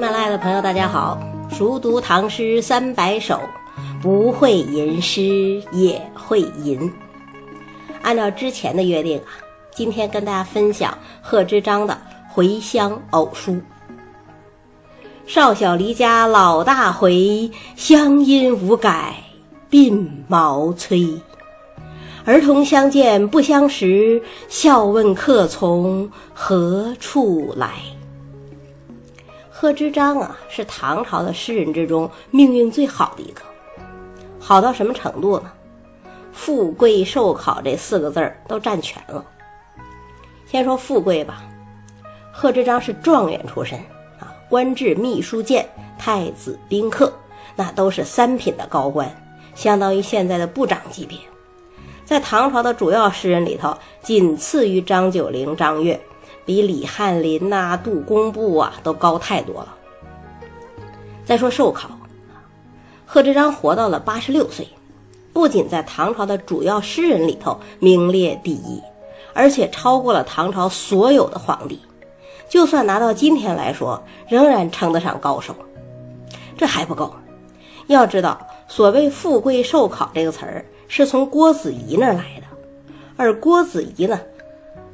马拉雅的朋友，大家好！熟读唐诗三百首，不会吟诗也会吟。按照之前的约定啊，今天跟大家分享贺知章的《回乡偶书》。少小离家老大回，乡音无改鬓毛衰。儿童相见不相识，笑问客从何处来。贺知章啊，是唐朝的诗人之中命运最好的一个，好到什么程度呢？富贵寿考这四个字儿都占全了。先说富贵吧，贺知章是状元出身啊，官至秘书监、太子宾客，那都是三品的高官，相当于现在的部长级别，在唐朝的主要诗人里头，仅次于张九龄、张悦。比李翰林呐、杜工部啊都高太多了。再说寿考，贺知章活到了八十六岁，不仅在唐朝的主要诗人里头名列第一，而且超过了唐朝所有的皇帝。就算拿到今天来说，仍然称得上高手。这还不够，要知道，所谓“富贵寿考”这个词儿是从郭子仪那儿来的，而郭子仪呢？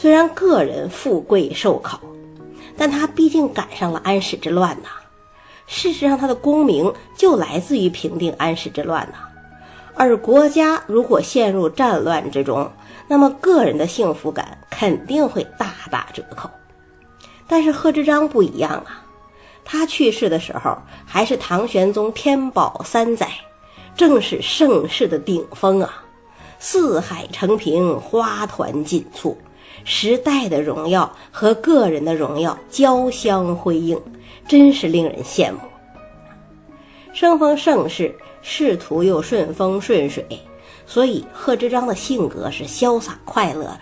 虽然个人富贵寿考，但他毕竟赶上了安史之乱呐。事实上，他的功名就来自于平定安史之乱呐。而国家如果陷入战乱之中，那么个人的幸福感肯定会大打折扣。但是贺知章不一样啊，他去世的时候还是唐玄宗天宝三载，正是盛世的顶峰啊，四海承平，花团锦簇。时代的荣耀和个人的荣耀交相辉映，真是令人羡慕。生逢盛世，仕途又顺风顺水，所以贺知章的性格是潇洒快乐的。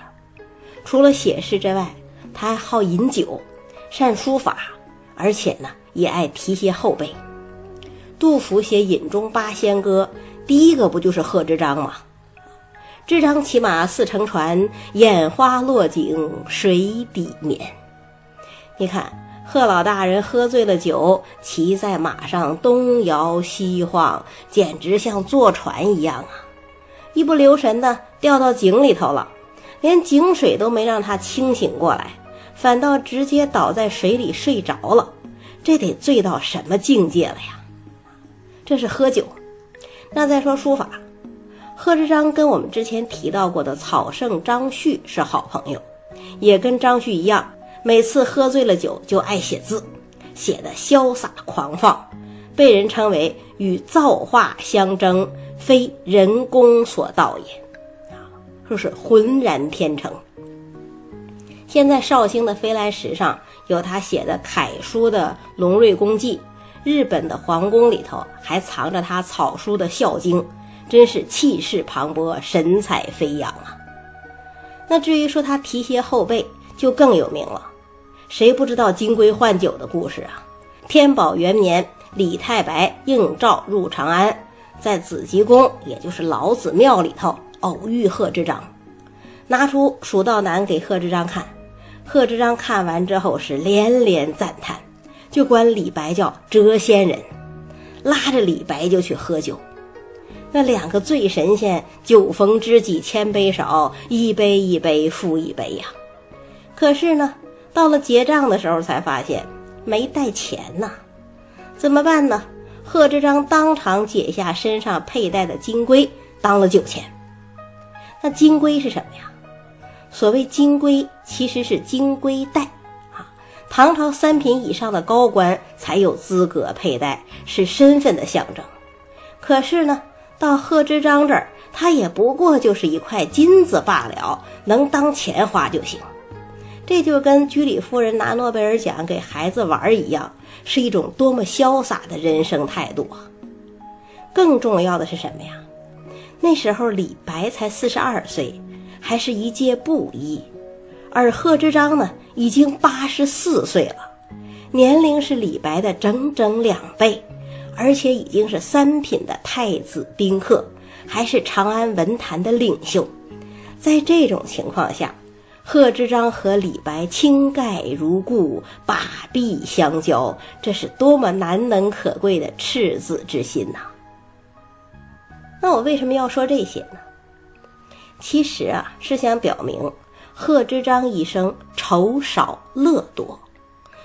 除了写诗之外，他还好饮酒，善书法，而且呢也爱提携后辈。杜甫写《饮中八仙歌》，第一个不就是贺知章吗？这张骑马似乘船，眼花落井水底眠。你看，贺老大人喝醉了酒，骑在马上东摇西晃，简直像坐船一样啊！一不留神呢，掉到井里头了，连井水都没让他清醒过来，反倒直接倒在水里睡着了。这得醉到什么境界了呀？这是喝酒。那再说书法。贺知章跟我们之前提到过的草圣张旭是好朋友，也跟张旭一样，每次喝醉了酒就爱写字，写的潇洒狂放，被人称为与造化相争，非人工所造也，啊，说是浑然天成。现在绍兴的飞来石上有他写的楷书的《龙瑞公记》，日本的皇宫里头还藏着他草书的《孝经》。真是气势磅礴，神采飞扬啊！那至于说他提携后辈，就更有名了。谁不知道金龟换酒的故事啊？天宝元年，李太白应召入长安，在紫极宫，也就是老子庙里头偶遇贺知章，拿出《蜀道难》给贺知章看。贺知章看完之后是连连赞叹，就管李白叫谪仙人，拉着李白就去喝酒。那两个醉神仙，酒逢知己千杯少，一杯一杯复一杯呀。可是呢，到了结账的时候，才发现没带钱呐，怎么办呢？贺知章当场解下身上佩戴的金龟，当了酒钱。那金龟是什么呀？所谓金龟，其实是金龟带啊。唐朝三品以上的高官才有资格佩戴，是身份的象征。可是呢？到贺知章这儿，他也不过就是一块金子罢了，能当钱花就行。这就跟居里夫人拿诺贝尔奖给孩子玩一样，是一种多么潇洒的人生态度啊！更重要的是什么呀？那时候李白才四十二岁，还是一介布衣，而贺知章呢，已经八十四岁了，年龄是李白的整整两倍。而且已经是三品的太子宾客，还是长安文坛的领袖。在这种情况下，贺知章和李白倾盖如故，把臂相交，这是多么难能可贵的赤子之心呐！那我为什么要说这些呢？其实啊，是想表明贺知章一生愁少乐多。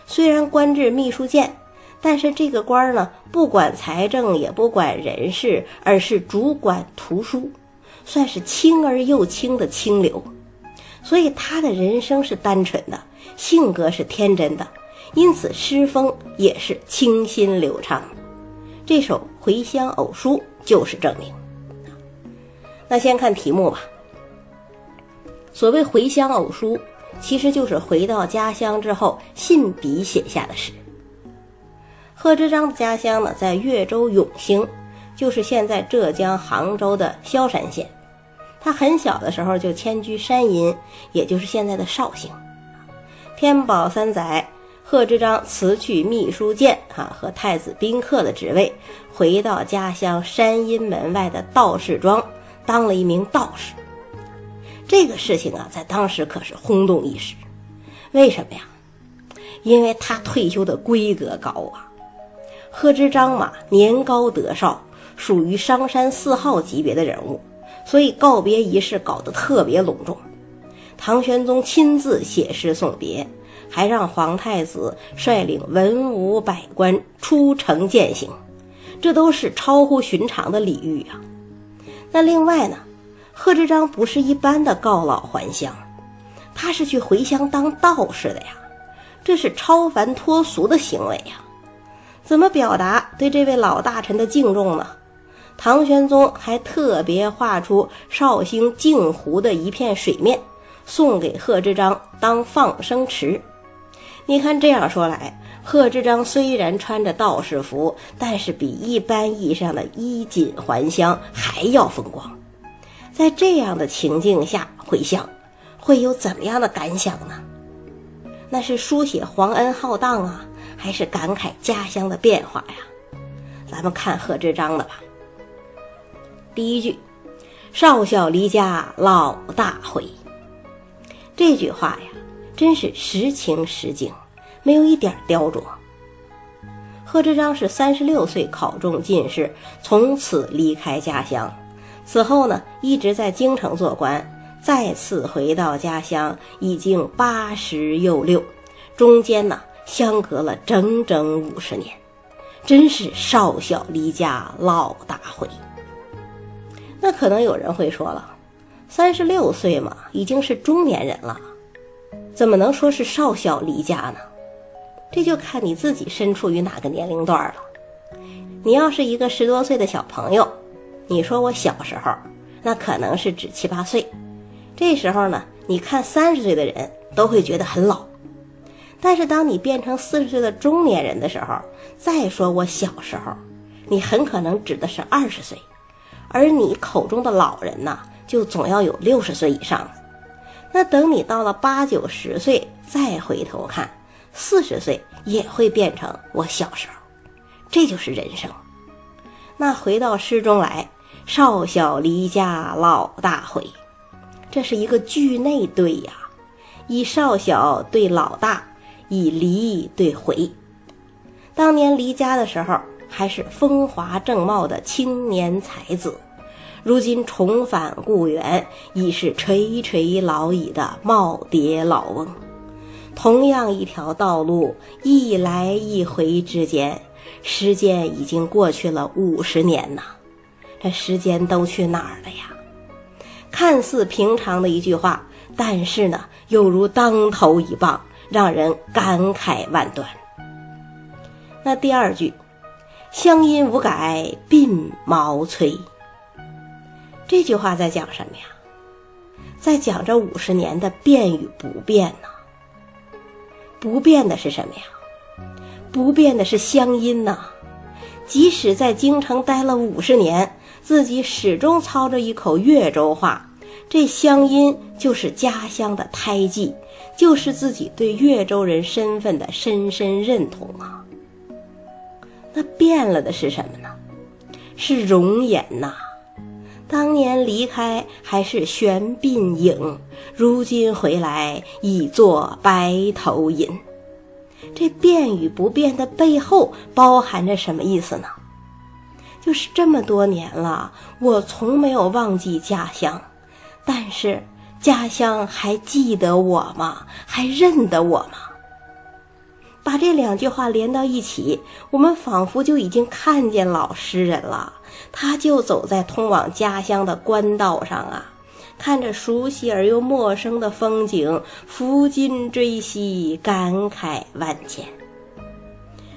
虽然官至秘书监，但是这个官呢，不管财政，也不管人事，而是主管图书，算是清而又清的清流。所以他的人生是单纯的，性格是天真的，因此诗风也是清新流畅。这首《回乡偶书》就是证明。那先看题目吧。所谓回乡偶书，其实就是回到家乡之后信笔写下的诗。贺知章的家乡呢，在越州永兴，就是现在浙江杭州的萧山县。他很小的时候就迁居山阴，也就是现在的绍兴。天宝三载，贺知章辞去秘书监啊和太子宾客的职位，回到家乡山阴门外的道士庄，当了一名道士。这个事情啊，在当时可是轰动一时。为什么呀？因为他退休的规格高啊。贺知章嘛，年高德少，属于商山四号级别的人物，所以告别仪式搞得特别隆重。唐玄宗亲自写诗送别，还让皇太子率领文武百官出城饯行，这都是超乎寻常的礼遇啊。那另外呢？贺知章不是一般的告老还乡，他是去回乡当道士的呀，这是超凡脱俗的行为呀。怎么表达对这位老大臣的敬重呢？唐玄宗还特别画出绍兴镜湖的一片水面，送给贺知章当放生池。你看这样说来，贺知章虽然穿着道士服，但是比一般意义上的衣锦还乡还要风光。在这样的情境下回乡，会有怎么样的感想呢？那是书写皇恩浩荡啊，还是感慨家乡的变化呀？咱们看贺知章的吧。第一句：“少小离家老大回。”这句话呀，真是实情实景，没有一点雕琢。贺知章是三十六岁考中进士，从此离开家乡。此后呢，一直在京城做官，再次回到家乡，已经八十又六，中间呢相隔了整整五十年，真是少小离家老大回。那可能有人会说了，三十六岁嘛，已经是中年人了，怎么能说是少小离家呢？这就看你自己身处于哪个年龄段了。你要是一个十多岁的小朋友。你说我小时候，那可能是指七八岁，这时候呢，你看三十岁的人都会觉得很老，但是当你变成四十岁的中年人的时候，再说我小时候，你很可能指的是二十岁，而你口中的老人呢，就总要有六十岁以上。那等你到了八九十岁，再回头看，四十岁也会变成我小时候，这就是人生。那回到诗中来，少小离家老大回，这是一个句内对呀，以少小对老大，以离对回。当年离家的时候还是风华正茂的青年才子，如今重返故园，已是垂垂老矣的耄耋老翁。同样一条道路，一来一回之间。时间已经过去了五十年呐，这时间都去哪儿了呀？看似平常的一句话，但是呢，又如当头一棒，让人感慨万端。那第二句，“乡音无改鬓毛衰”，这句话在讲什么呀？在讲这五十年的变与不变呢？不变的是什么呀？不变的是乡音呐，即使在京城待了五十年，自己始终操着一口越州话，这乡音就是家乡的胎记，就是自己对越州人身份的深深认同啊。那变了的是什么呢？是容颜呐。当年离开还是玄鬓影，如今回来已作白头吟。这变与不变的背后包含着什么意思呢？就是这么多年了，我从没有忘记家乡，但是家乡还记得我吗？还认得我吗？把这两句话连到一起，我们仿佛就已经看见老诗人了。他就走在通往家乡的官道上啊，看着熟悉而又陌生的风景，抚今追昔，感慨万千。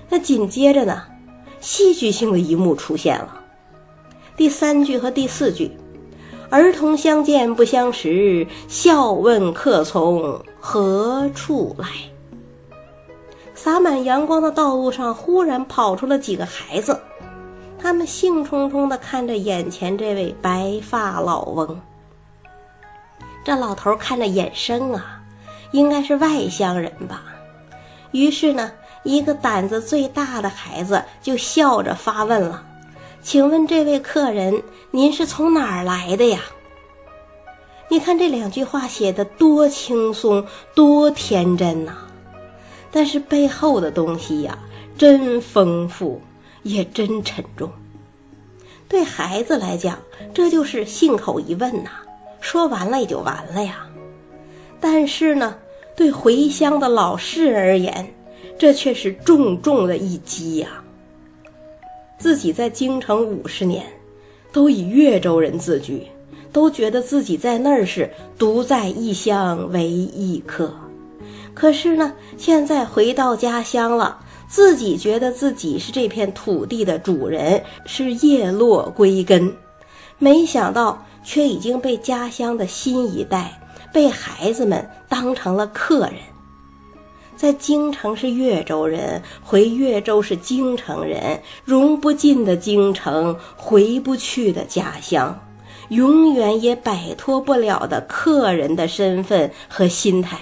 那紧接着呢，戏剧性的一幕出现了，第三句和第四句：“儿童相见不相识，笑问客从何处来。”洒满阳光的道路上，忽然跑出了几个孩子，他们兴冲冲地看着眼前这位白发老翁。这老头看着眼生啊，应该是外乡人吧。于是呢，一个胆子最大的孩子就笑着发问了：“请问这位客人，您是从哪儿来的呀？”你看这两句话写的多轻松，多天真呐！但是背后的东西呀，真丰富，也真沉重。对孩子来讲，这就是信口一问呐，说完了也就完了呀。但是呢，对回乡的老士而言，这却是重重的一击呀。自己在京城五十年，都以越州人自居，都觉得自己在那儿是独在异乡为异客。可是呢，现在回到家乡了，自己觉得自己是这片土地的主人，是叶落归根，没想到却已经被家乡的新一代、被孩子们当成了客人。在京城是越州人，回越州是京城人，融不进的京城，回不去的家乡，永远也摆脱不了的客人的身份和心态。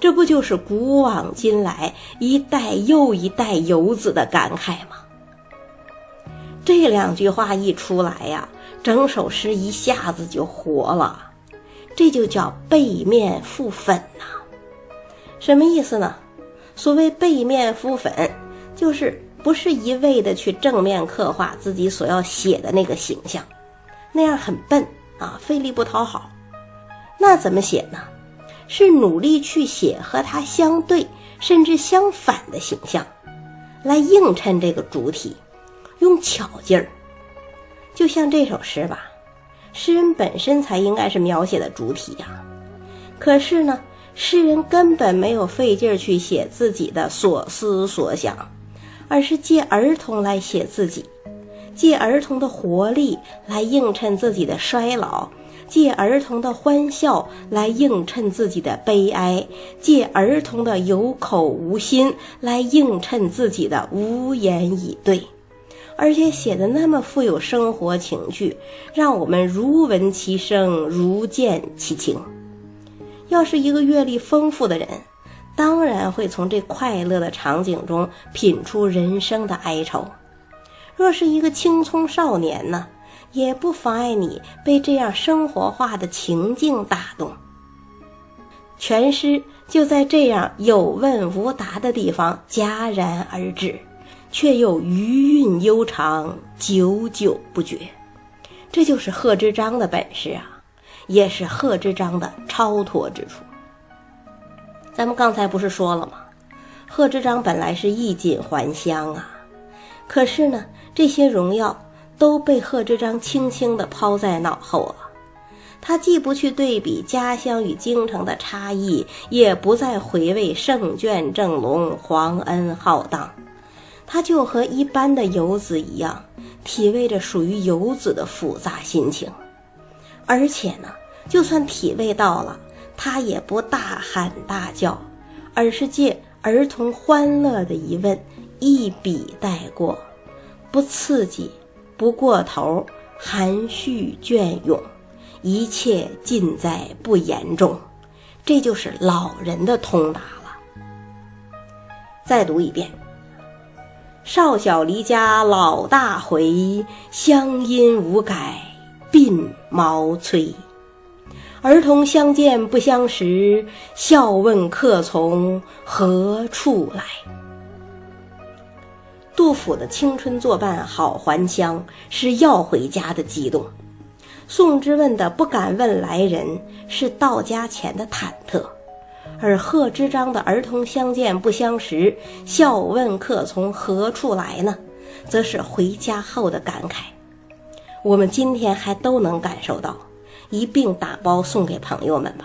这不就是古往今来一代又一代游子的感慨吗？这两句话一出来呀，整首诗一下子就活了。这就叫背面覆粉呐。什么意思呢？所谓背面敷粉，就是不是一味的去正面刻画自己所要写的那个形象，那样很笨啊，费力不讨好。那怎么写呢？是努力去写和它相对甚至相反的形象，来映衬这个主体，用巧劲儿。就像这首诗吧，诗人本身才应该是描写的主体呀。可是呢，诗人根本没有费劲儿去写自己的所思所想，而是借儿童来写自己，借儿童的活力来映衬自己的衰老。借儿童的欢笑来映衬自己的悲哀，借儿童的有口无心来映衬自己的无言以对，而且写的那么富有生活情趣，让我们如闻其声，如见其情。要是一个阅历丰富的人，当然会从这快乐的场景中品出人生的哀愁；若是一个青葱少年呢？也不妨碍你被这样生活化的情境打动。全诗就在这样有问无答的地方戛然而止，却又余韵悠长，久久不绝。这就是贺知章的本事啊，也是贺知章的超脱之处。咱们刚才不是说了吗？贺知章本来是衣锦还乡啊，可是呢，这些荣耀。都被贺知章轻轻地抛在脑后了。他既不去对比家乡与京城的差异，也不再回味圣眷正隆、皇恩浩荡，他就和一般的游子一样，体味着属于游子的复杂心情。而且呢，就算体味到了，他也不大喊大叫，而是借儿童欢乐的一问，一笔带过，不刺激。不过头，含蓄隽永，一切尽在不言中，这就是老人的通达了。再读一遍：少小离家老大回，乡音无改鬓毛衰。儿童相见不相识，笑问客从何处来。杜甫的青春作伴好还乡，是要回家的激动；宋之问的不敢问来人，是到家前的忐忑；而贺知章的儿童相见不相识，笑问客从何处来呢，则是回家后的感慨。我们今天还都能感受到。一并打包送给朋友们吧。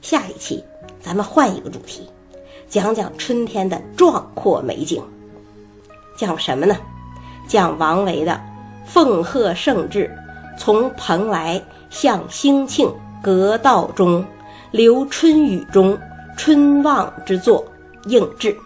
下一期咱们换一个主题，讲讲春天的壮阔美景。讲什么呢？讲王维的“奉贺圣志，从蓬莱向兴庆，阁道中，留春雨中，春望之作应制”。